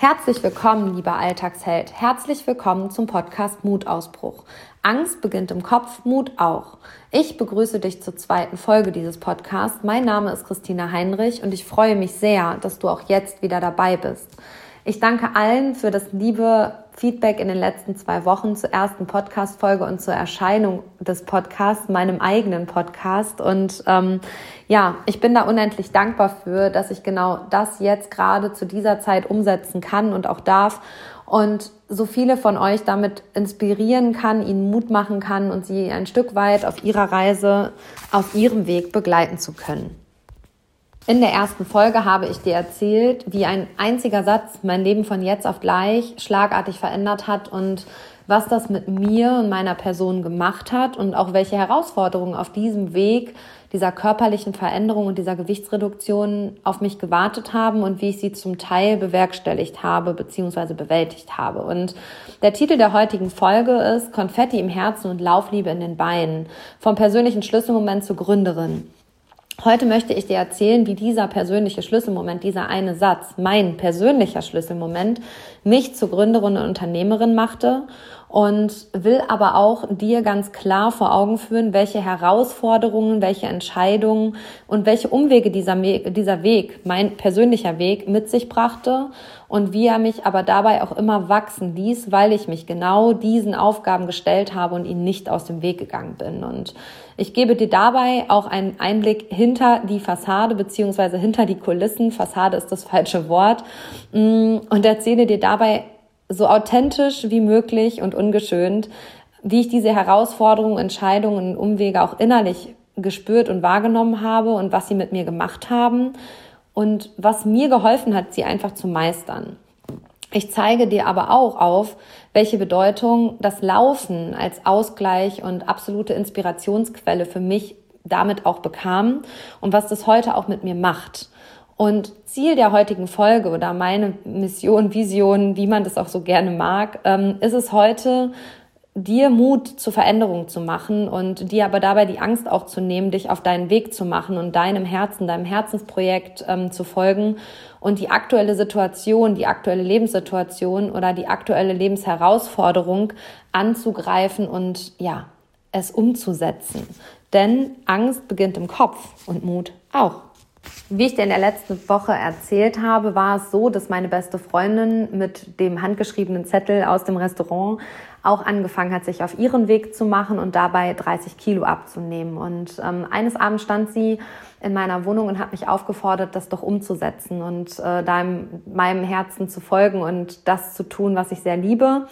Herzlich willkommen, lieber Alltagsheld. Herzlich willkommen zum Podcast Mutausbruch. Angst beginnt im Kopf, Mut auch. Ich begrüße dich zur zweiten Folge dieses Podcasts. Mein Name ist Christina Heinrich und ich freue mich sehr, dass du auch jetzt wieder dabei bist. Ich danke allen für das liebe Feedback in den letzten zwei Wochen zur ersten Podcast-Folge und zur Erscheinung des Podcasts, meinem eigenen Podcast. Und ähm, ja, ich bin da unendlich dankbar für, dass ich genau das jetzt gerade zu dieser Zeit umsetzen kann und auch darf und so viele von euch damit inspirieren kann, ihnen Mut machen kann und sie ein Stück weit auf ihrer Reise, auf ihrem Weg begleiten zu können. In der ersten Folge habe ich dir erzählt, wie ein einziger Satz mein Leben von jetzt auf gleich schlagartig verändert hat und was das mit mir und meiner Person gemacht hat und auch welche Herausforderungen auf diesem Weg dieser körperlichen Veränderung und dieser Gewichtsreduktion auf mich gewartet haben und wie ich sie zum Teil bewerkstelligt habe bzw. bewältigt habe. Und der Titel der heutigen Folge ist Konfetti im Herzen und Laufliebe in den Beinen. Vom persönlichen Schlüsselmoment zur Gründerin. Heute möchte ich dir erzählen, wie dieser persönliche Schlüsselmoment, dieser eine Satz, mein persönlicher Schlüsselmoment, mich zur Gründerin und Unternehmerin machte und will aber auch dir ganz klar vor Augen führen, welche Herausforderungen, welche Entscheidungen und welche Umwege dieser, dieser Weg, mein persönlicher Weg, mit sich brachte und wie er mich aber dabei auch immer wachsen ließ, weil ich mich genau diesen Aufgaben gestellt habe und ihnen nicht aus dem Weg gegangen bin. Und ich gebe dir dabei auch einen Einblick hinter die Fassade beziehungsweise hinter die Kulissen. Fassade ist das falsche Wort. Mm, und erzähle dir dabei so authentisch wie möglich und ungeschönt, wie ich diese Herausforderungen, Entscheidungen und Umwege auch innerlich gespürt und wahrgenommen habe und was sie mit mir gemacht haben und was mir geholfen hat, sie einfach zu meistern. Ich zeige dir aber auch auf, welche Bedeutung das Laufen als Ausgleich und absolute Inspirationsquelle für mich damit auch bekam und was das heute auch mit mir macht. Und Ziel der heutigen Folge oder meine Mission, Vision, wie man das auch so gerne mag, ähm, ist es heute, dir Mut zur Veränderung zu machen und dir aber dabei die Angst auch zu nehmen, dich auf deinen Weg zu machen und deinem Herzen, deinem Herzensprojekt ähm, zu folgen und die aktuelle Situation, die aktuelle Lebenssituation oder die aktuelle Lebensherausforderung anzugreifen und ja, es umzusetzen. Denn Angst beginnt im Kopf und Mut auch. Wie ich dir in der letzten Woche erzählt habe, war es so, dass meine beste Freundin mit dem handgeschriebenen Zettel aus dem Restaurant auch angefangen hat, sich auf ihren Weg zu machen und dabei 30 Kilo abzunehmen. Und ähm, eines Abends stand sie in meiner Wohnung und hat mich aufgefordert, das doch umzusetzen und äh, deinem, meinem Herzen zu folgen und das zu tun, was ich sehr liebe.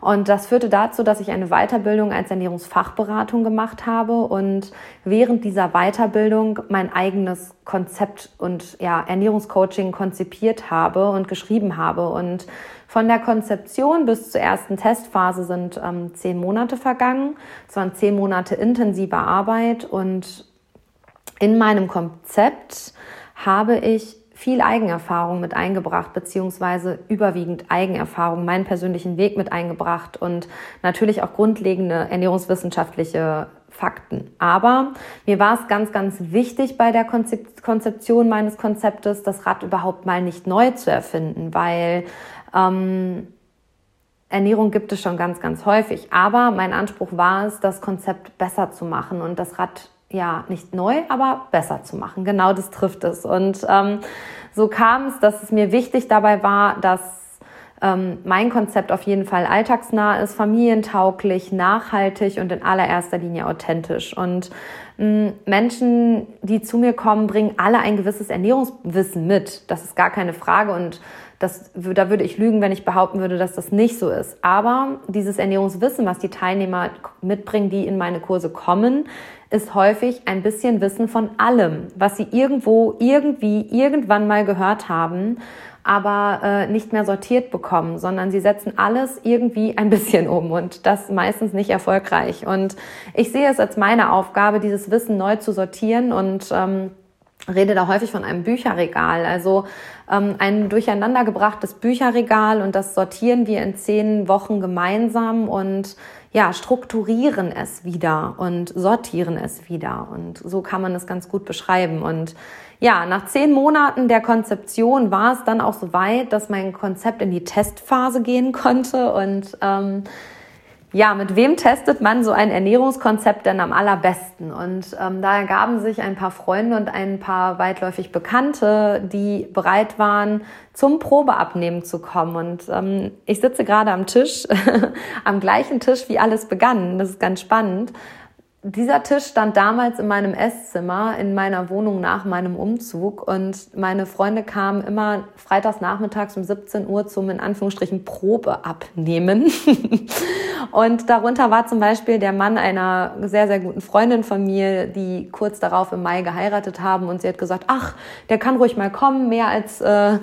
Und das führte dazu, dass ich eine Weiterbildung als Ernährungsfachberatung gemacht habe und während dieser Weiterbildung mein eigenes Konzept und ja, Ernährungscoaching konzipiert habe und geschrieben habe. Und von der Konzeption bis zur ersten Testphase sind ähm, zehn Monate vergangen. Es waren zehn Monate intensiver Arbeit und in meinem Konzept habe ich viel Eigenerfahrung mit eingebracht, beziehungsweise überwiegend Eigenerfahrung, meinen persönlichen Weg mit eingebracht und natürlich auch grundlegende ernährungswissenschaftliche Fakten. Aber mir war es ganz, ganz wichtig bei der Konzeption meines Konzeptes, das Rad überhaupt mal nicht neu zu erfinden, weil ähm, Ernährung gibt es schon ganz, ganz häufig. Aber mein Anspruch war es, das Konzept besser zu machen und das Rad ja, nicht neu, aber besser zu machen. Genau das trifft es. Und ähm, so kam es, dass es mir wichtig dabei war, dass ähm, mein Konzept auf jeden Fall alltagsnah ist, familientauglich, nachhaltig und in allererster Linie authentisch. Und mh, Menschen, die zu mir kommen, bringen alle ein gewisses Ernährungswissen mit. Das ist gar keine Frage und das, da würde ich lügen, wenn ich behaupten würde, dass das nicht so ist. Aber dieses Ernährungswissen, was die Teilnehmer mitbringen, die in meine Kurse kommen, ist häufig ein bisschen Wissen von allem, was sie irgendwo, irgendwie, irgendwann mal gehört haben, aber äh, nicht mehr sortiert bekommen, sondern sie setzen alles irgendwie ein bisschen um und das meistens nicht erfolgreich. Und ich sehe es als meine Aufgabe, dieses Wissen neu zu sortieren und ähm, rede da häufig von einem Bücherregal, also ähm, ein durcheinandergebrachtes Bücherregal und das sortieren wir in zehn Wochen gemeinsam und ja, strukturieren es wieder und sortieren es wieder. Und so kann man es ganz gut beschreiben. Und ja, nach zehn Monaten der Konzeption war es dann auch so weit, dass mein Konzept in die Testphase gehen konnte und ähm, ja, mit wem testet man so ein Ernährungskonzept denn am allerbesten? Und ähm, da ergaben sich ein paar Freunde und ein paar weitläufig Bekannte, die bereit waren, zum Probeabnehmen zu kommen. Und ähm, ich sitze gerade am Tisch, am gleichen Tisch, wie alles begann. Das ist ganz spannend dieser Tisch stand damals in meinem Esszimmer in meiner Wohnung nach meinem Umzug und meine Freunde kamen immer freitags nachmittags um 17 Uhr zum in Anführungsstrichen Probe abnehmen. und darunter war zum Beispiel der Mann einer sehr, sehr guten Freundin von mir, die kurz darauf im Mai geheiratet haben und sie hat gesagt, ach, der kann ruhig mal kommen, mehr als äh,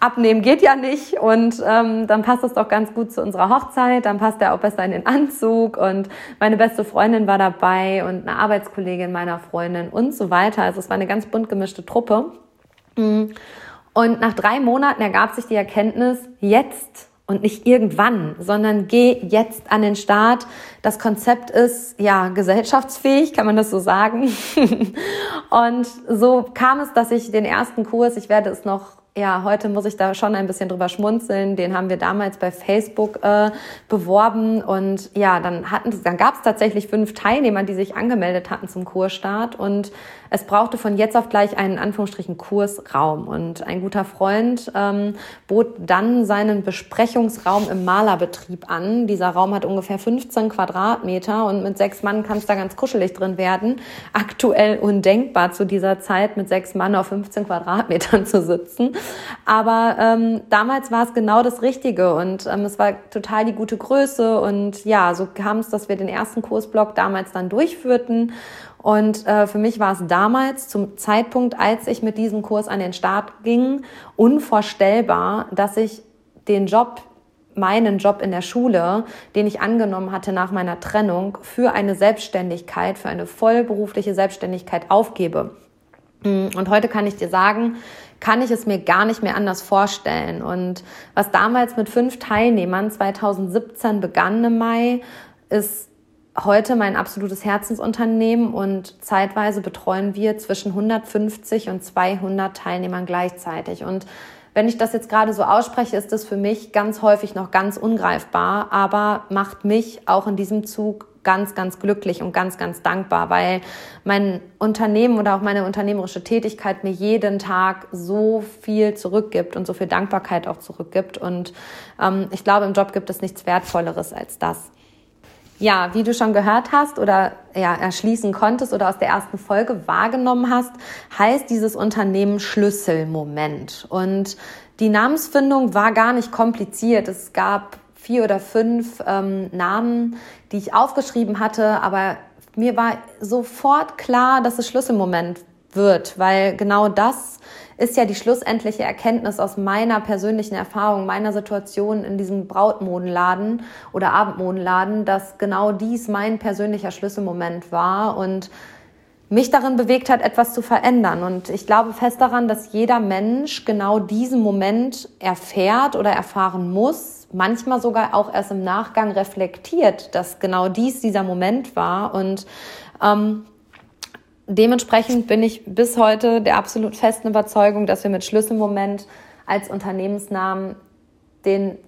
abnehmen geht ja nicht und ähm, dann passt das doch ganz gut zu unserer Hochzeit, dann passt er auch besser in den Anzug und meine beste Freundin war dabei und eine Arbeitskollegin meiner Freundin und so weiter. Also es war eine ganz bunt gemischte Truppe. Und nach drei Monaten ergab sich die Erkenntnis, jetzt und nicht irgendwann, sondern geh jetzt an den Start. Das Konzept ist ja gesellschaftsfähig, kann man das so sagen. und so kam es, dass ich den ersten Kurs, ich werde es noch ja, heute muss ich da schon ein bisschen drüber schmunzeln. Den haben wir damals bei Facebook äh, beworben und ja, dann hatten, dann gab es tatsächlich fünf Teilnehmer, die sich angemeldet hatten zum Kursstart und es brauchte von jetzt auf gleich einen Anführungsstrichen Kursraum und ein guter Freund ähm, bot dann seinen Besprechungsraum im Malerbetrieb an. Dieser Raum hat ungefähr 15 Quadratmeter und mit sechs Mann kann es da ganz kuschelig drin werden. Aktuell undenkbar zu dieser Zeit mit sechs Mann auf 15 Quadratmetern zu sitzen. Aber ähm, damals war es genau das Richtige und ähm, es war total die gute Größe und ja, so kam es, dass wir den ersten Kursblock damals dann durchführten und äh, für mich war es damals, zum Zeitpunkt, als ich mit diesem Kurs an den Start ging, unvorstellbar, dass ich den Job meinen Job in der Schule, den ich angenommen hatte nach meiner Trennung, für eine Selbstständigkeit, für eine vollberufliche Selbstständigkeit aufgebe. Und heute kann ich dir sagen, kann ich es mir gar nicht mehr anders vorstellen. Und was damals mit fünf Teilnehmern 2017 begann im Mai, ist heute mein absolutes Herzensunternehmen und zeitweise betreuen wir zwischen 150 und 200 Teilnehmern gleichzeitig. Und wenn ich das jetzt gerade so ausspreche, ist das für mich ganz häufig noch ganz ungreifbar, aber macht mich auch in diesem Zug ganz, ganz glücklich und ganz, ganz dankbar, weil mein Unternehmen oder auch meine unternehmerische Tätigkeit mir jeden Tag so viel zurückgibt und so viel Dankbarkeit auch zurückgibt. Und ähm, ich glaube, im Job gibt es nichts Wertvolleres als das. Ja, wie du schon gehört hast oder ja, erschließen konntest oder aus der ersten Folge wahrgenommen hast, heißt dieses Unternehmen Schlüsselmoment. Und die Namensfindung war gar nicht kompliziert. Es gab vier oder fünf ähm, Namen, die ich aufgeschrieben hatte, aber mir war sofort klar, dass es Schlüsselmoment wird, weil genau das ist ja die schlussendliche Erkenntnis aus meiner persönlichen Erfahrung, meiner Situation in diesem Brautmodenladen oder Abendmodenladen, dass genau dies mein persönlicher Schlüsselmoment war und mich darin bewegt hat, etwas zu verändern. Und ich glaube fest daran, dass jeder Mensch genau diesen Moment erfährt oder erfahren muss, manchmal sogar auch erst im Nachgang reflektiert, dass genau dies dieser Moment war. Und ähm, dementsprechend bin ich bis heute der absolut festen Überzeugung, dass wir mit Schlüsselmoment als Unternehmensnamen den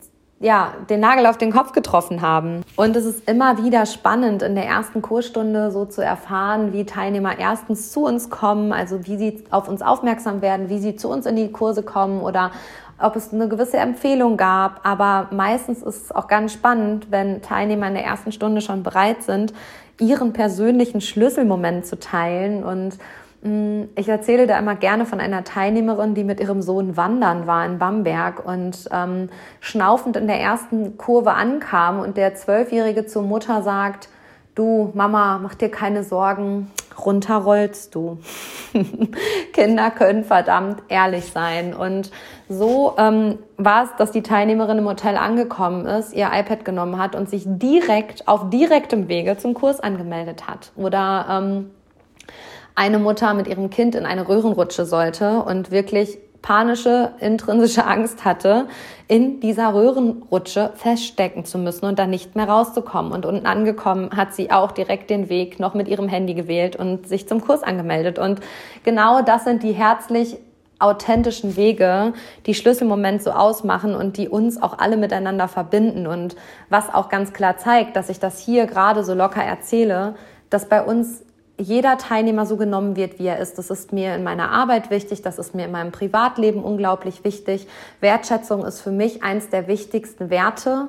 ja, den Nagel auf den Kopf getroffen haben. Und es ist immer wieder spannend, in der ersten Kursstunde so zu erfahren, wie Teilnehmer erstens zu uns kommen, also wie sie auf uns aufmerksam werden, wie sie zu uns in die Kurse kommen oder ob es eine gewisse Empfehlung gab. Aber meistens ist es auch ganz spannend, wenn Teilnehmer in der ersten Stunde schon bereit sind, ihren persönlichen Schlüsselmoment zu teilen. Und mh, mm, ich erzähle da immer gerne von einer Teilnehmerin, die mit ihrem Sohn wandern war in Bamberg und ähm, schnaufend in der ersten Kurve ankam und der Zwölfjährige zur Mutter sagt, du Mama, mach dir keine Sorgen, runterrollst du. Kinder können verdammt ehrlich sein. Und so ähm, war es, dass die Teilnehmerin im Hotel angekommen ist, ihr iPad genommen hat und sich direkt auf direktem Wege zum Kurs angemeldet hat. Oder ähm, eine Mutter mit ihrem Kind in eine Röhrenrutsche sollte und wirklich panische, intrinsische Angst hatte, in dieser Röhrenrutsche feststecken zu müssen und dann nicht mehr rauszukommen. Und unten angekommen hat sie auch direkt den Weg noch mit ihrem Handy gewählt und sich zum Kurs angemeldet. Und genau das sind die herzlich authentischen Wege, die Schlüsselmoment so ausmachen und die uns auch alle miteinander verbinden. Und was auch ganz klar zeigt, dass ich das hier gerade so locker erzähle, dass bei uns jeder Teilnehmer so genommen wird, wie er ist. Das ist mir in meiner Arbeit wichtig, das ist mir in meinem Privatleben unglaublich wichtig. Wertschätzung ist für mich eins der wichtigsten Werte.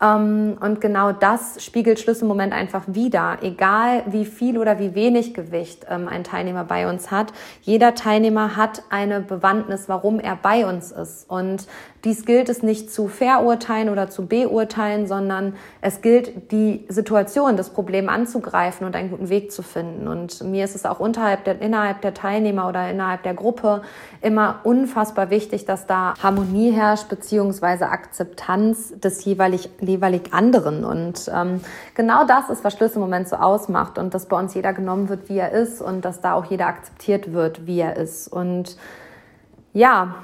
Ähm, und genau das spiegelt Schlüsselmoment einfach wieder. Egal wie viel oder wie wenig Gewicht ähm, ein Teilnehmer bei uns hat, jeder Teilnehmer hat eine Bewandtnis, warum er bei uns ist. Und dies gilt es nicht zu verurteilen oder zu beurteilen, sondern es gilt, die Situation, das Problem anzugreifen und einen guten Weg zu finden. Und mir ist es auch unterhalb der, innerhalb der Teilnehmer oder innerhalb der Gruppe immer unfassbar wichtig, dass da Harmonie herrscht, beziehungsweise Akzeptanz des jeweilig, jeweilig anderen. Und ähm, genau das ist, was Schlüsselmoment so ausmacht und dass bei uns jeder genommen wird, wie er ist und dass da auch jeder akzeptiert wird, wie er ist. Und ja,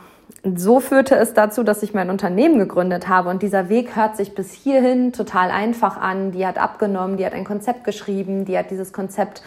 so führte es dazu, dass ich mein Unternehmen gegründet habe. Und dieser Weg hört sich bis hierhin total einfach an. Die hat abgenommen, die hat ein Konzept geschrieben, die hat dieses Konzept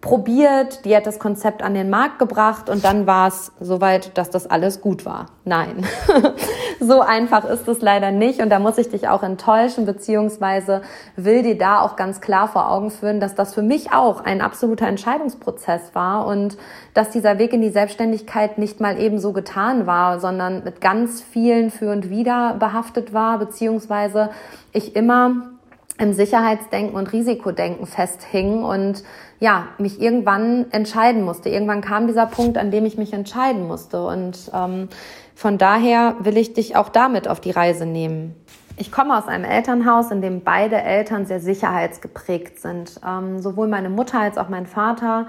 probiert, die hat das Konzept an den Markt gebracht und dann war es soweit, dass das alles gut war. Nein, so einfach ist es leider nicht und da muss ich dich auch enttäuschen, beziehungsweise will dir da auch ganz klar vor Augen führen, dass das für mich auch ein absoluter Entscheidungsprozess war und dass dieser Weg in die Selbstständigkeit nicht mal eben so getan war, sondern mit ganz vielen Für und Wider behaftet war, beziehungsweise ich immer im Sicherheitsdenken und Risikodenken festhing und ja, mich irgendwann entscheiden musste. Irgendwann kam dieser Punkt, an dem ich mich entscheiden musste. Und ähm, von daher will ich dich auch damit auf die Reise nehmen. Ich komme aus einem Elternhaus, in dem beide Eltern sehr sicherheitsgeprägt sind. Ähm, sowohl meine Mutter als auch mein Vater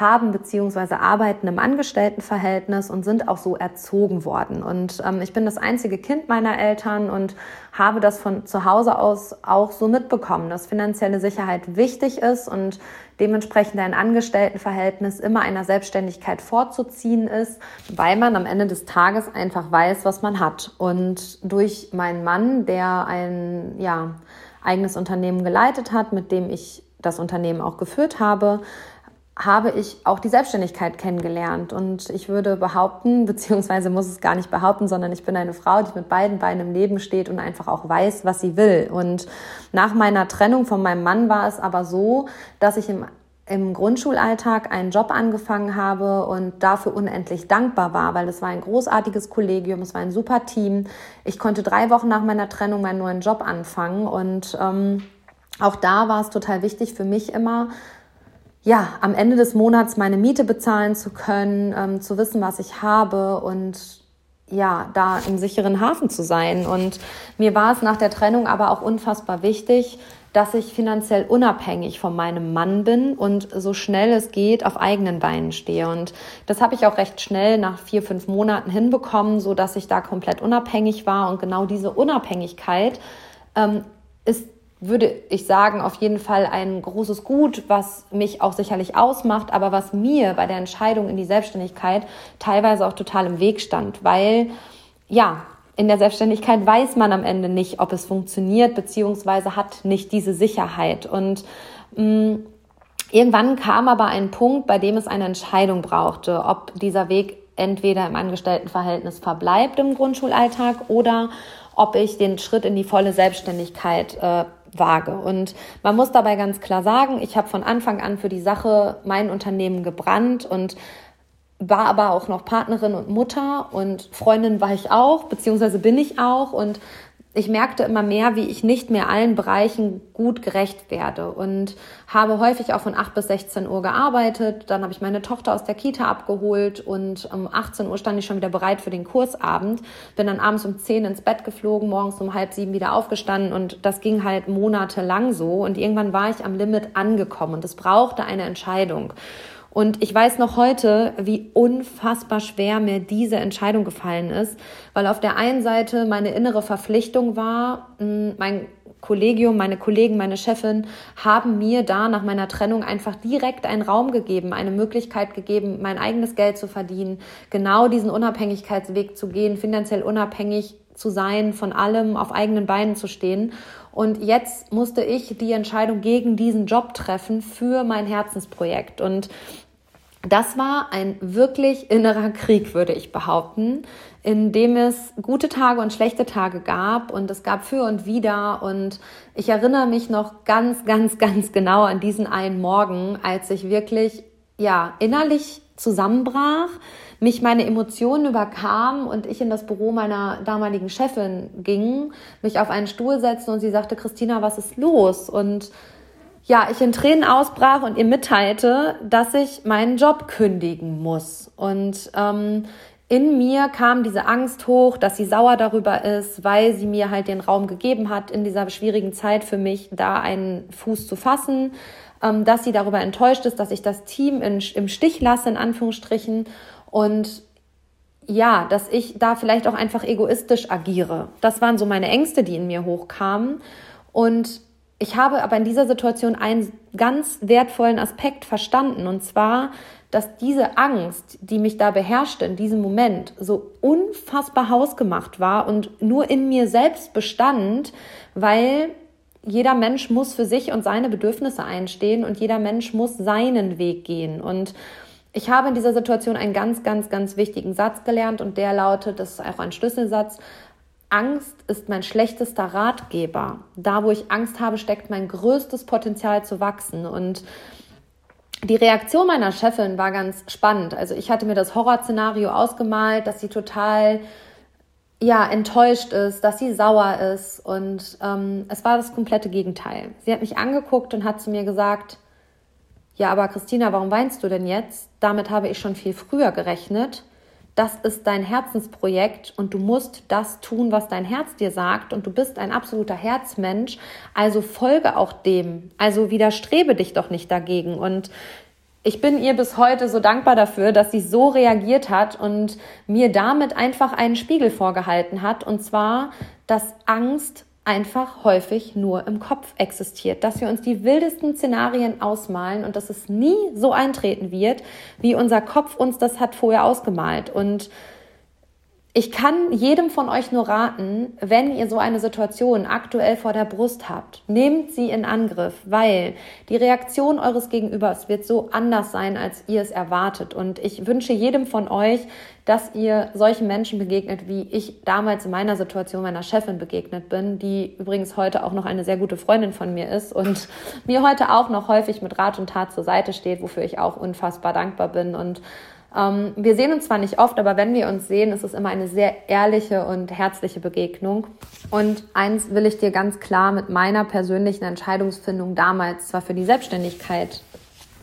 haben beziehungsweise arbeiten im Angestelltenverhältnis und sind auch so erzogen worden. Und ähm, ich bin das einzige Kind meiner Eltern und habe das von zu Hause aus auch so mitbekommen, dass finanzielle Sicherheit wichtig ist und dementsprechend ein Angestelltenverhältnis immer einer Selbstständigkeit vorzuziehen ist, weil man am Ende des Tages einfach weiß, was man hat. Und durch meinen Mann, der ein ja, eigenes Unternehmen geleitet hat, mit dem ich das Unternehmen auch geführt habe, habe ich auch die Selbstständigkeit kennengelernt. Und ich würde behaupten, beziehungsweise muss es gar nicht behaupten, sondern ich bin eine Frau, die mit beiden Beinen im Leben steht und einfach auch weiß, was sie will. Und nach meiner Trennung von meinem Mann war es aber so, dass ich im im Grundschulalltag einen Job angefangen habe und dafür unendlich dankbar war, weil es war ein großartiges Kollegium, es war ein super Team. Ich konnte drei Wochen nach meiner Trennung meinen neuen Job anfangen und ähm, auch da war es total wichtig für mich immer, ja, am Ende des Monats meine Miete bezahlen zu können, ähm, zu wissen, was ich habe und ja, da im sicheren Hafen zu sein. Und mir war es nach der Trennung aber auch unfassbar wichtig, dass ich finanziell unabhängig von meinem Mann bin und so schnell es geht auf eigenen Beinen stehe. Und das habe ich auch recht schnell nach vier, fünf Monaten hinbekommen, so dass ich da komplett unabhängig war. Und genau diese Unabhängigkeit ähm, ist würde ich sagen, auf jeden Fall ein großes Gut, was mich auch sicherlich ausmacht, aber was mir bei der Entscheidung in die Selbstständigkeit teilweise auch total im Weg stand, weil ja, in der Selbstständigkeit weiß man am Ende nicht, ob es funktioniert, beziehungsweise hat nicht diese Sicherheit. Und mh, mm, irgendwann kam aber ein Punkt, bei dem es eine Entscheidung brauchte, ob dieser Weg entweder im Angestelltenverhältnis verbleibt im Grundschulalltag oder ob ich den Schritt in die volle Selbstständigkeit äh, wage. Und man muss dabei ganz klar sagen, ich habe von Anfang an für die Sache mein Unternehmen gebrannt und war aber auch noch Partnerin und Mutter und Freundin war ich auch, beziehungsweise bin ich auch und ich merkte immer mehr, wie ich nicht mehr allen Bereichen gut gerecht werde und habe häufig auch von 8 bis 16 Uhr gearbeitet. Dann habe ich meine Tochter aus der Kita abgeholt und um 18 Uhr stand ich schon wieder bereit für den Kursabend. Bin dann abends um 10 ins Bett geflogen, morgens um halb sieben wieder aufgestanden und das ging halt monatelang so und irgendwann war ich am Limit angekommen und es brauchte eine Entscheidung. Und ich weiß noch heute, wie unfassbar schwer mir diese Entscheidung gefallen ist, weil auf der einen Seite meine innere Verpflichtung war, mein Kollegium, meine Kollegen, meine Chefin haben mir da nach meiner Trennung einfach direkt einen Raum gegeben, eine Möglichkeit gegeben, mein eigenes Geld zu verdienen, genau diesen Unabhängigkeitsweg zu gehen, finanziell unabhängig zu sein, von allem auf eigenen Beinen zu stehen. Und jetzt musste ich die Entscheidung gegen diesen Job treffen für mein Herzensprojekt. Und das war ein wirklich innerer Krieg, würde ich behaupten, in dem es gute Tage und schlechte Tage gab und es gab für und wider und ich erinnere mich noch ganz, ganz, ganz genau an diesen einen Morgen, als ich wirklich, ja, innerlich zusammenbrach, mich meine Emotionen überkam und ich in das Büro meiner damaligen Chefin ging, mich auf einen Stuhl setzte und sie sagte, Christina, was ist los? Und ja, ich in Tränen ausbrach und ihr mitteilte, dass ich meinen Job kündigen muss. Und ähm, in mir kam diese Angst hoch, dass sie sauer darüber ist, weil sie mir halt den Raum gegeben hat, in dieser schwierigen Zeit für mich da einen Fuß zu fassen, ähm, dass sie darüber enttäuscht ist, dass ich das Team in, im Stich lasse, in Anführungsstrichen. Und ja, dass ich da vielleicht auch einfach egoistisch agiere. Das waren so meine Ängste, die in mir hochkamen. Und ich habe aber in dieser Situation einen ganz wertvollen Aspekt verstanden, und zwar, dass diese Angst, die mich da beherrschte in diesem Moment, so unfassbar hausgemacht war und nur in mir selbst bestand, weil jeder Mensch muss für sich und seine Bedürfnisse einstehen und jeder Mensch muss seinen Weg gehen. Und ich habe in dieser Situation einen ganz, ganz, ganz wichtigen Satz gelernt und der lautet, das ist auch ein Schlüsselsatz, Angst ist mein schlechtester Ratgeber. Da, wo ich Angst habe, steckt mein größtes Potenzial zu wachsen. Und die Reaktion meiner Chefin war ganz spannend. Also ich hatte mir das Horrorszenario ausgemalt, dass sie total ja enttäuscht ist, dass sie sauer ist und ähm, es war das komplette Gegenteil. Sie hat mich angeguckt und hat zu mir gesagt: Ja, aber Christina, warum weinst du denn jetzt? Damit habe ich schon viel früher gerechnet das ist dein Herzensprojekt und du musst das tun, was dein Herz dir sagt und du bist ein absoluter Herzmensch, also folge auch dem, also widerstrebe dich doch nicht dagegen. Und ich bin ihr bis heute so dankbar dafür, dass sie so reagiert hat und mir damit einfach einen Spiegel vorgehalten hat. Und zwar, dass Angst einfach häufig nur im Kopf existiert, dass wir uns die wildesten Szenarien ausmalen und dass es nie so eintreten wird, wie unser Kopf uns das hat vorher ausgemalt. Und ich kann jedem von euch nur raten, wenn ihr so eine Situation aktuell vor der Brust habt, nehmt sie in Angriff, weil die Reaktion eures Gegenübers wird so anders sein, als ihr es erwartet. Und ich wünsche jedem von euch, dass ihr solchen Menschen begegnet, wie ich damals in meiner Situation meiner Chefin begegnet bin, die übrigens heute auch noch eine sehr gute Freundin von mir ist und mir heute auch noch häufig mit Rat und Tat zur Seite steht, wofür ich auch unfassbar dankbar bin und ähm, wir sehen uns zwar nicht oft, aber wenn wir uns sehen, ist es immer eine sehr ehrliche und herzliche Begegnung. Und eins will ich dir ganz klar mit meiner persönlichen Entscheidungsfindung damals zwar für die Selbstständigkeit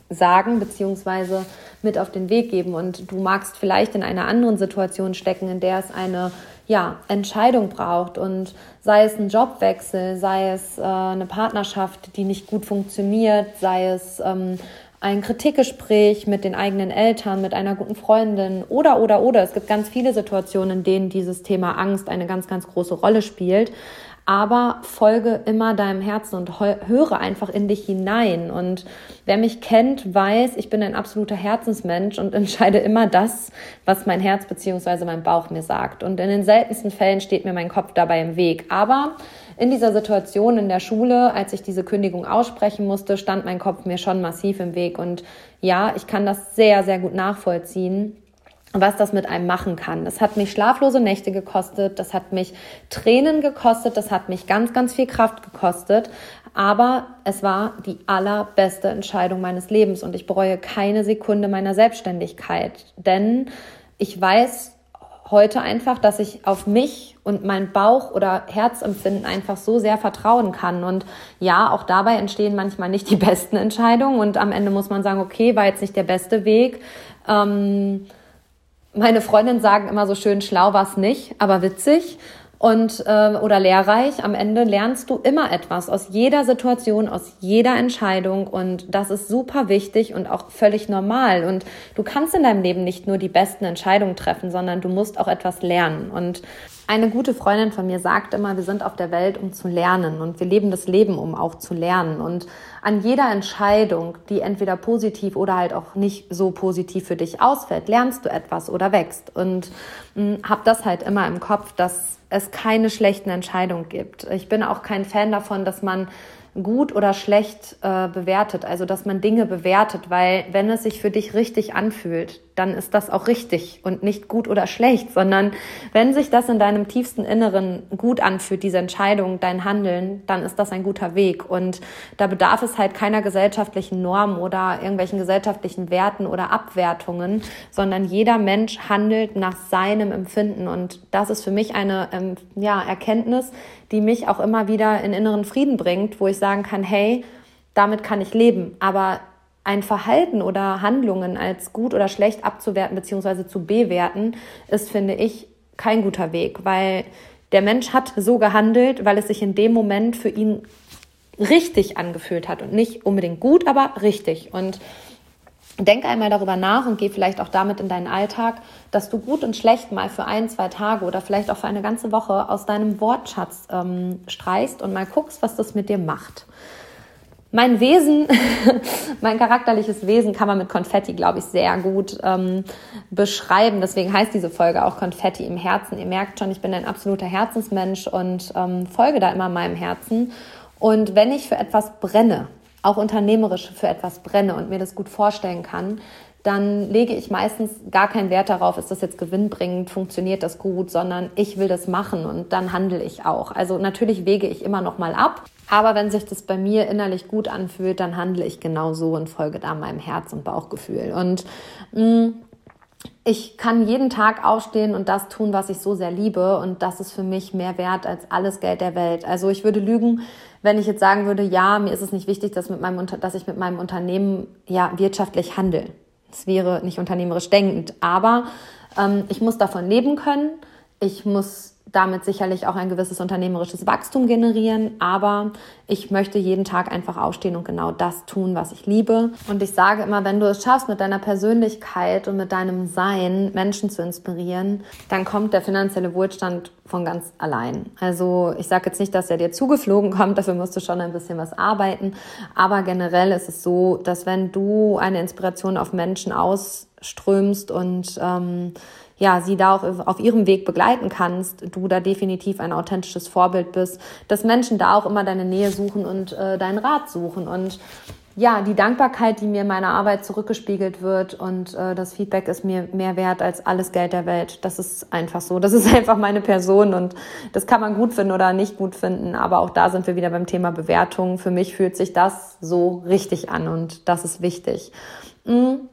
sagen, beziehungsweise mit auf den Weg geben. Und du magst vielleicht in einer anderen Situation stecken, in der es eine ja, Entscheidung braucht. Und sei es ein Jobwechsel, sei es äh, eine Partnerschaft, die nicht gut funktioniert, sei es ähm, ein Kritikgespräch mit den eigenen Eltern, mit einer guten Freundin oder, oder, oder. Es gibt ganz viele Situationen, in denen dieses Thema Angst eine ganz, ganz große Rolle spielt. Aber folge immer deinem Herzen und höre einfach in dich hinein. Und wer mich kennt, weiß, ich bin ein absoluter Herzensmensch und entscheide immer das, was mein Herz beziehungsweise mein Bauch mir sagt. Und in den seltensten Fällen steht mir mein Kopf dabei im Weg. Aber in dieser Situation in der Schule, als ich diese Kündigung aussprechen musste, stand mein Kopf mir schon massiv im Weg. Und ja, ich kann das sehr, sehr gut nachvollziehen was das mit einem machen kann. Das hat mich schlaflose Nächte gekostet, das hat mich Tränen gekostet, das hat mich ganz, ganz viel Kraft gekostet. Aber es war die allerbeste Entscheidung meines Lebens und ich bereue keine Sekunde meiner Selbstständigkeit. Denn ich weiß heute einfach, dass ich auf mich und mein Bauch- oder Herzempfinden einfach so sehr vertrauen kann. Und ja, auch dabei entstehen manchmal nicht die besten Entscheidungen. Und am Ende muss man sagen, okay, war jetzt nicht der beste Weg. Ähm, meine Freundinnen sagen immer so schön, schlau war es nicht, aber witzig und äh, oder lehrreich. Am Ende lernst du immer etwas aus jeder Situation, aus jeder Entscheidung und das ist super wichtig und auch völlig normal. Und du kannst in deinem Leben nicht nur die besten Entscheidungen treffen, sondern du musst auch etwas lernen. Und Eine gute Freundin von mir sagt immer, wir sind auf der Welt, um zu lernen und wir leben das Leben, um auch zu lernen. Und an jeder Entscheidung, die entweder positiv oder halt auch nicht so positiv für dich ausfällt, lernst du etwas oder wächst. Und hm, hab das halt immer im Kopf, dass es keine schlechten Entscheidungen gibt. Ich bin auch kein Fan davon, dass man gut oder schlecht äh, bewertet, also dass man Dinge bewertet, weil wenn es sich für dich richtig anfühlt, dann ist das auch richtig und nicht gut oder schlecht, sondern wenn sich das in deinem tiefsten Inneren gut anfühlt, diese Entscheidung, dein Handeln, dann ist das ein guter Weg. Und da bedarf es halt keiner gesellschaftlichen Norm oder irgendwelchen gesellschaftlichen Werten oder Abwertungen, sondern jeder Mensch handelt nach seinem Empfinden. Und das ist für mich eine ähm, ja, Erkenntnis, die mich auch immer wieder in inneren Frieden bringt, wo ich sagen kann, hey, damit kann ich leben. Aber ein Verhalten oder Handlungen als gut oder schlecht abzuwerten bzw. zu bewerten, ist, finde ich, kein guter Weg, weil der Mensch hat so gehandelt, weil es sich in dem Moment für ihn richtig angefühlt hat und nicht unbedingt gut, aber richtig. Und denk einmal darüber nach und geh vielleicht auch damit in deinen Alltag, dass du gut und schlecht mal für ein, zwei Tage oder vielleicht auch für eine ganze Woche aus deinem Wortschatz ähm, streichst und mal guckst, was das mit dir macht. Mein Wesen, mein charakterliches Wesen kann man mit Konfetti, glaube ich, sehr gut ähm, beschreiben. Deswegen heißt diese Folge auch Konfetti im Herzen. Ihr merkt schon, ich bin ein absoluter Herzensmensch und ähm, folge da immer meinem Herzen. Und wenn ich für etwas brenne, auch unternehmerisch für etwas brenne und mir das gut vorstellen kann, dann lege ich meistens gar keinen Wert darauf, ist das jetzt gewinnbringend, funktioniert das gut, sondern ich will das machen und dann handle ich auch. Also natürlich wege ich immer noch mal ab, aber wenn sich das bei mir innerlich gut anfühlt, dann handle ich genau so und folge da meinem Herz und Bauchgefühl. Und mh, mm, ich kann jeden Tag aufstehen und das tun, was ich so sehr liebe. Und das ist für mich mehr wert als alles Geld der Welt. Also ich würde lügen, wenn ich jetzt sagen würde, ja, mir ist es nicht wichtig, dass, mit meinem, dass ich mit meinem Unternehmen ja wirtschaftlich handle. Das wäre nicht unternehmerisch denkend. Aber ähm, ich muss davon leben können. Ich muss damit sicherlich auch ein gewisses unternehmerisches Wachstum generieren, aber ich möchte jeden Tag einfach aufstehen und genau das tun, was ich liebe. Und ich sage immer, wenn du es schaffst, mit deiner Persönlichkeit und mit deinem Sein Menschen zu inspirieren, dann kommt der finanzielle Wohlstand von ganz allein. Also ich sage jetzt nicht, dass er dir zugeflogen kommt, dafür musst du schon ein bisschen was arbeiten, aber generell ist es so, dass wenn du eine Inspiration auf Menschen ausströmst und ähm, ja, sie da auch auf ihrem Weg begleiten kannst, du da definitiv ein authentisches Vorbild bist, dass Menschen da auch immer deine Nähe suchen und äh, deinen Rat suchen und ja, die Dankbarkeit, die mir in meiner Arbeit zurückgespiegelt wird und äh, das Feedback ist mir mehr wert als alles Geld der Welt. Das ist einfach so. Das ist einfach meine Person und das kann man gut finden oder nicht gut finden. Aber auch da sind wir wieder beim Thema Bewertung. Für mich fühlt sich das so richtig an und das ist wichtig. Mhm.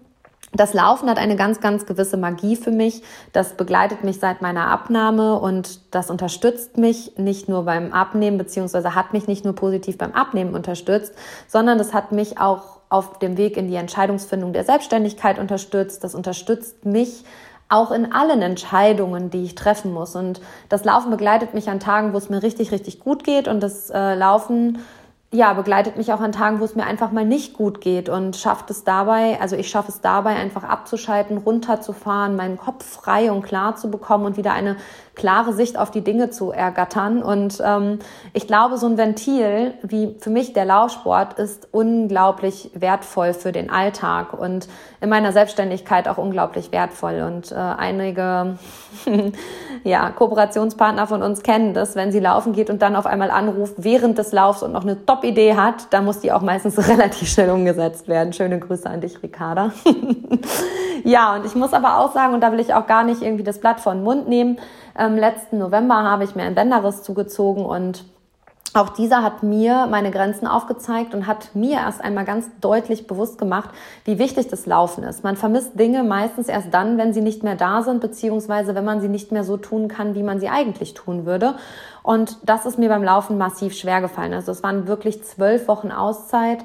Das Laufen hat eine ganz, ganz gewisse Magie für mich. Das begleitet mich seit meiner Abnahme und das unterstützt mich nicht nur beim Abnehmen, beziehungsweise hat mich nicht nur positiv beim Abnehmen unterstützt, sondern das hat mich auch auf dem Weg in die Entscheidungsfindung der Selbstständigkeit unterstützt. Das unterstützt mich auch in allen Entscheidungen, die ich treffen muss. Und das Laufen begleitet mich an Tagen, wo es mir richtig, richtig gut geht. Und das äh, Laufen ja, begleitet mich auch an Tagen, wo es mir einfach mal nicht gut geht und schafft es dabei, also ich schaffe es dabei, einfach abzuschalten, runterzufahren, meinen Kopf frei und klar zu bekommen und wieder eine klare Sicht auf die Dinge zu ergattern. Und ähm, ich glaube, so ein Ventil wie für mich der Laufsport ist unglaublich wertvoll für den Alltag und in meiner Selbstständigkeit auch unglaublich wertvoll. Und äh, einige ja, Kooperationspartner von uns kennen das, wenn sie laufen geht und dann auf einmal anruft während des Laufs und noch eine Top-Idee hat, dann muss die auch meistens relativ schnell umgesetzt werden. Schöne Grüße an dich, Ricarda. ja, und ich muss aber auch sagen, und da will ich auch gar nicht irgendwie das Blatt vor den Mund nehmen, ähm, letzten November habe ich mir einen Bänderriss zugezogen und auch dieser hat mir meine Grenzen aufgezeigt und hat mir erst einmal ganz deutlich bewusst gemacht, wie wichtig das Laufen ist. Man vermisst Dinge meistens erst dann, wenn sie nicht mehr da sind, beziehungsweise wenn man sie nicht mehr so tun kann, wie man sie eigentlich tun würde. Und das ist mir beim Laufen massiv schwer gefallen. Also es waren wirklich zwölf Wochen Auszeit.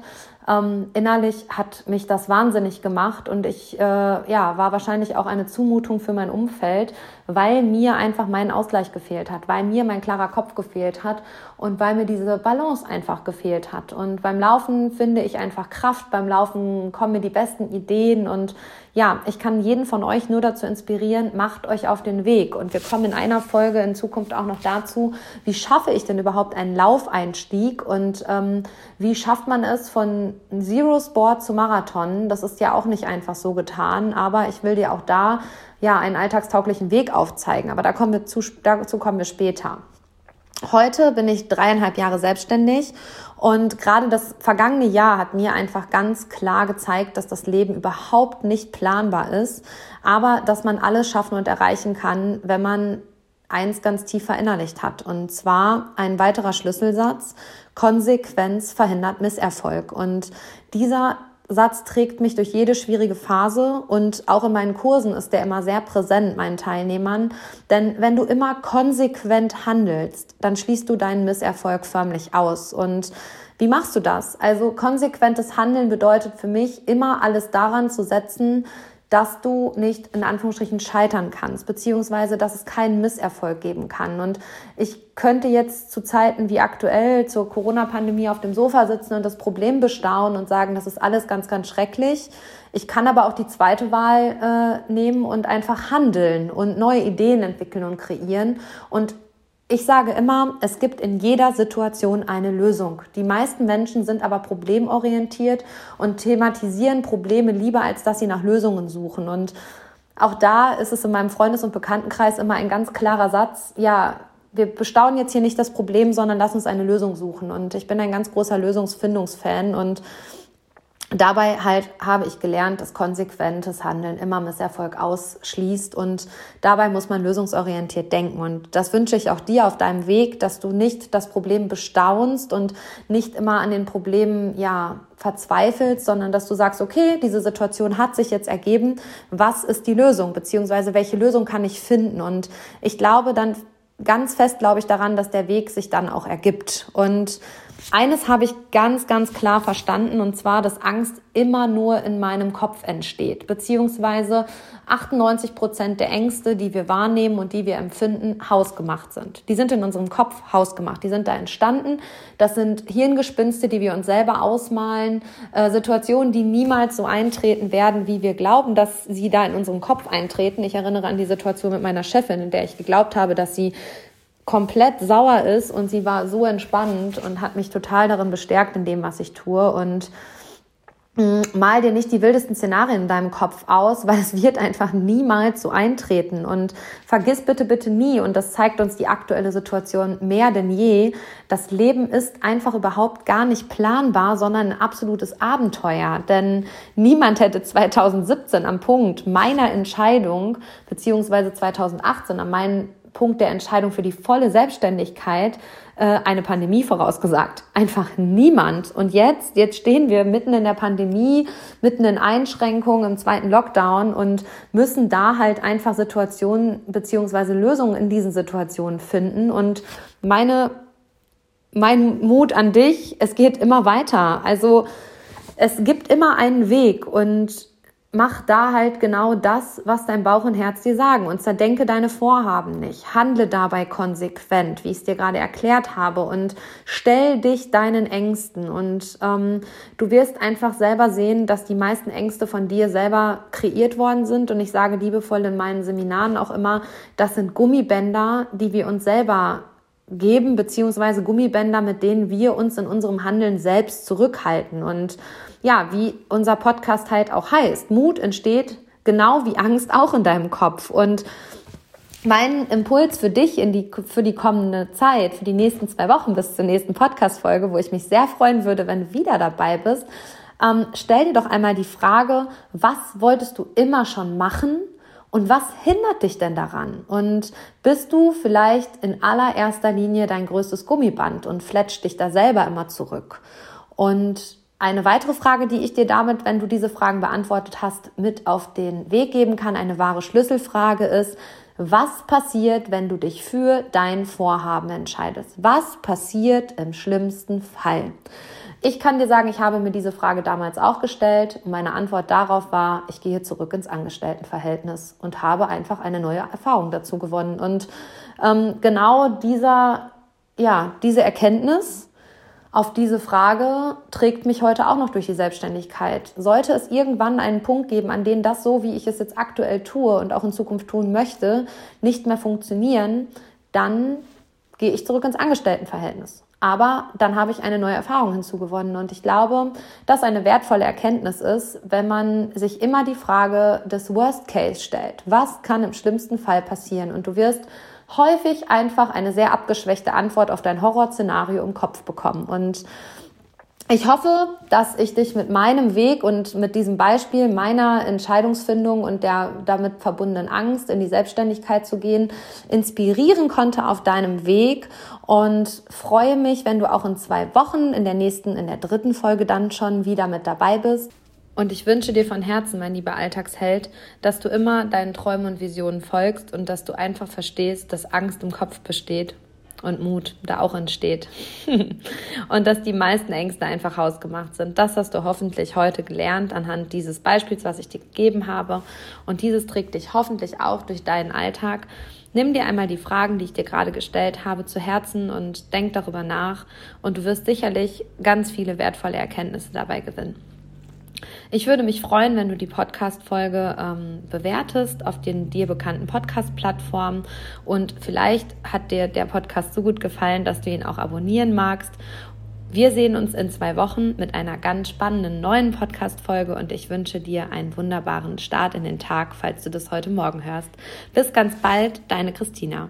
Ähm, innerlich hat mich das wahnsinnig gemacht und ich äh, ja, war wahrscheinlich auch eine Zumutung für mein Umfeld, weil mir einfach mein Ausgleich gefehlt hat, weil mir mein klarer Kopf gefehlt hat und weil mir diese Balance einfach gefehlt hat. Und beim Laufen finde ich einfach Kraft, beim Laufen kommen mir die besten Ideen und ja, ich kann jeden von euch nur dazu inspirieren, macht euch auf den Weg. Und wir kommen in einer Folge in Zukunft auch noch dazu, wie schaffe ich denn überhaupt einen Laufeinstieg und ähm, wie schafft man es von Zero Sport zu Marathon? Das ist ja auch nicht einfach so getan, aber ich will dir auch da ja einen alltagstauglichen Weg aufzeigen. Aber da kommen wir zu, dazu kommen wir später. Heute bin ich dreieinhalb Jahre selbstständig und gerade das vergangene Jahr hat mir einfach ganz klar gezeigt, dass das Leben überhaupt nicht planbar ist, aber dass man alles schaffen und erreichen kann, wenn man eins ganz tief verinnerlicht hat. Und zwar ein weiterer Schlüsselsatz, Konsequenz verhindert Misserfolg. Und dieser Satz trägt mich durch jede schwierige Phase und auch in meinen Kursen ist der immer sehr präsent, meinen Teilnehmern. Denn wenn du immer konsequent handelst, dann schließt du deinen Misserfolg förmlich aus. Und wie machst du das? Also konsequentes Handeln bedeutet für mich immer alles daran zu setzen, dass du nicht in Anführungsstrichen scheitern kannst, beziehungsweise dass es keinen Misserfolg geben kann. Und ich könnte jetzt zu Zeiten wie aktuell zur Corona-Pandemie auf dem Sofa sitzen und das Problem bestaunen und sagen, das ist alles ganz, ganz schrecklich. Ich kann aber auch die zweite Wahl äh, nehmen und einfach handeln und neue Ideen entwickeln und kreieren. Und ich sage immer, es gibt in jeder Situation eine Lösung. Die meisten Menschen sind aber problemorientiert und thematisieren Probleme lieber, als dass sie nach Lösungen suchen. Und auch da ist es in meinem Freundes- und Bekanntenkreis immer ein ganz klarer Satz, ja, wir bestaunen jetzt hier nicht das Problem, sondern lass uns eine Lösung suchen. Und ich bin ein ganz großer Lösungsfindungsfan und Dabei halt habe ich gelernt, dass konsequentes Handeln immer Misserfolg ausschließt und dabei muss man lösungsorientiert denken. Und das wünsche ich auch dir auf deinem Weg, dass du nicht das Problem bestaunst und nicht immer an den Problemen ja verzweifelst, sondern dass du sagst, okay, diese Situation hat sich jetzt ergeben, was ist die Lösung? Beziehungsweise welche Lösung kann ich finden? Und ich glaube dann ganz fest glaube ich daran, dass der Weg sich dann auch ergibt. Und eines habe ich ganz, ganz klar verstanden, und zwar, dass Angst immer nur in meinem Kopf entsteht, beziehungsweise 98 Prozent der Ängste, die wir wahrnehmen und die wir empfinden, hausgemacht sind. Die sind in unserem Kopf hausgemacht, die sind da entstanden. Das sind Hirngespinste, die wir uns selber ausmalen, äh, Situationen, die niemals so eintreten werden, wie wir glauben, dass sie da in unserem Kopf eintreten. Ich erinnere an die Situation mit meiner Chefin, in der ich geglaubt habe, dass sie komplett sauer ist und sie war so entspannt und hat mich total darin bestärkt in dem, was ich tue und mm, mal dir nicht die wildesten Szenarien in deinem Kopf aus, weil es wird einfach niemals so eintreten und vergiss bitte, bitte nie und das zeigt uns die aktuelle Situation mehr denn je. Das Leben ist einfach überhaupt gar nicht planbar, sondern ein absolutes Abenteuer, denn niemand hätte 2017 am Punkt meiner Entscheidung beziehungsweise 2018 an meinen Punkt der Entscheidung für die volle Selbstständigkeit äh, eine Pandemie vorausgesagt. Einfach niemand. Und jetzt, jetzt stehen wir mitten in der Pandemie, mitten in Einschränkungen im zweiten Lockdown und müssen da halt einfach Situationen beziehungsweise Lösungen in diesen Situationen finden. Und meine, mein Mut an dich, es geht immer weiter. Also es gibt immer einen Weg und mach da halt genau das, was dein Bauch und Herz dir sagen und zerdenke deine Vorhaben nicht. Handle dabei konsequent, wie ich es dir gerade erklärt habe und stell dich deinen Ängsten und ähm, du wirst einfach selber sehen, dass die meisten Ängste von dir selber kreiert worden sind und ich sage liebevoll in meinen Seminaren auch immer, das sind Gummibänder, die wir uns selber geben, beziehungsweise Gummibänder, mit denen wir uns in unserem Handeln selbst zurückhalten und ja, wie unser Podcast halt auch heißt, Mut entsteht genau wie Angst auch in deinem Kopf. Und mein Impuls für dich in die, für die kommende Zeit, für die nächsten zwei Wochen bis zur nächsten Podcast-Folge, wo ich mich sehr freuen würde, wenn du wieder dabei bist, ähm, stell dir doch einmal die Frage, was wolltest du immer schon machen und was hindert dich denn daran? Und bist du vielleicht in allererster Linie dein größtes Gummiband und fletscht dich da selber immer zurück? Und eine weitere Frage, die ich dir damit, wenn du diese Fragen beantwortet hast, mit auf den Weg geben kann, eine wahre Schlüsselfrage ist, was passiert, wenn du dich für dein Vorhaben entscheidest? Was passiert im schlimmsten Fall? Ich kann dir sagen, ich habe mir diese Frage damals auch gestellt und meine Antwort darauf war, ich gehe zurück ins Angestelltenverhältnis und habe einfach eine neue Erfahrung dazu gewonnen. Und ähm, genau dieser, ja, diese Erkenntnis auf diese Frage trägt mich heute auch noch durch die Selbstständigkeit. Sollte es irgendwann einen Punkt geben, an dem das so, wie ich es jetzt aktuell tue und auch in Zukunft tun möchte, nicht mehr funktionieren, dann gehe ich zurück ins Angestelltenverhältnis. Aber dann habe ich eine neue Erfahrung hinzugewonnen. Und ich glaube, dass eine wertvolle Erkenntnis ist, wenn man sich immer die Frage des Worst Case stellt. Was kann im schlimmsten Fall passieren? Und du wirst häufig einfach eine sehr abgeschwächte Antwort auf dein Horrorszenario im Kopf bekommen. Und ich hoffe, dass ich dich mit meinem Weg und mit diesem Beispiel meiner Entscheidungsfindung und der damit verbundenen Angst, in die Selbstständigkeit zu gehen, inspirieren konnte auf deinem Weg und freue mich, wenn du auch in zwei Wochen in der nächsten, in der dritten Folge dann schon wieder mit dabei bist. Und ich wünsche dir von Herzen, mein lieber Alltagsheld, dass du immer deinen Träumen und Visionen folgst und dass du einfach verstehst, dass Angst im Kopf besteht und Mut da auch entsteht. und dass die meisten Ängste einfach hausgemacht sind. Das hast du hoffentlich heute gelernt anhand dieses Beispiels, was ich dir gegeben habe. Und dieses trägt dich hoffentlich auch durch deinen Alltag. Nimm dir einmal die Fragen, die ich dir gerade gestellt habe, zu Herzen und denk darüber nach. Und du wirst sicherlich ganz viele wertvolle Erkenntnisse dabei gewinnen. Ich würde mich freuen, wenn du die Podcast-Folge ähm, bewertest auf den dir bekannten Podcast-Plattformen und vielleicht hat dir der Podcast so gut gefallen, dass du ihn auch abonnieren magst. Wir sehen uns in zwei Wochen mit einer ganz spannenden neuen Podcast-Folge und ich wünsche dir einen wunderbaren Start in den Tag, falls du das heute Morgen hörst. Bis ganz bald, deine Christina.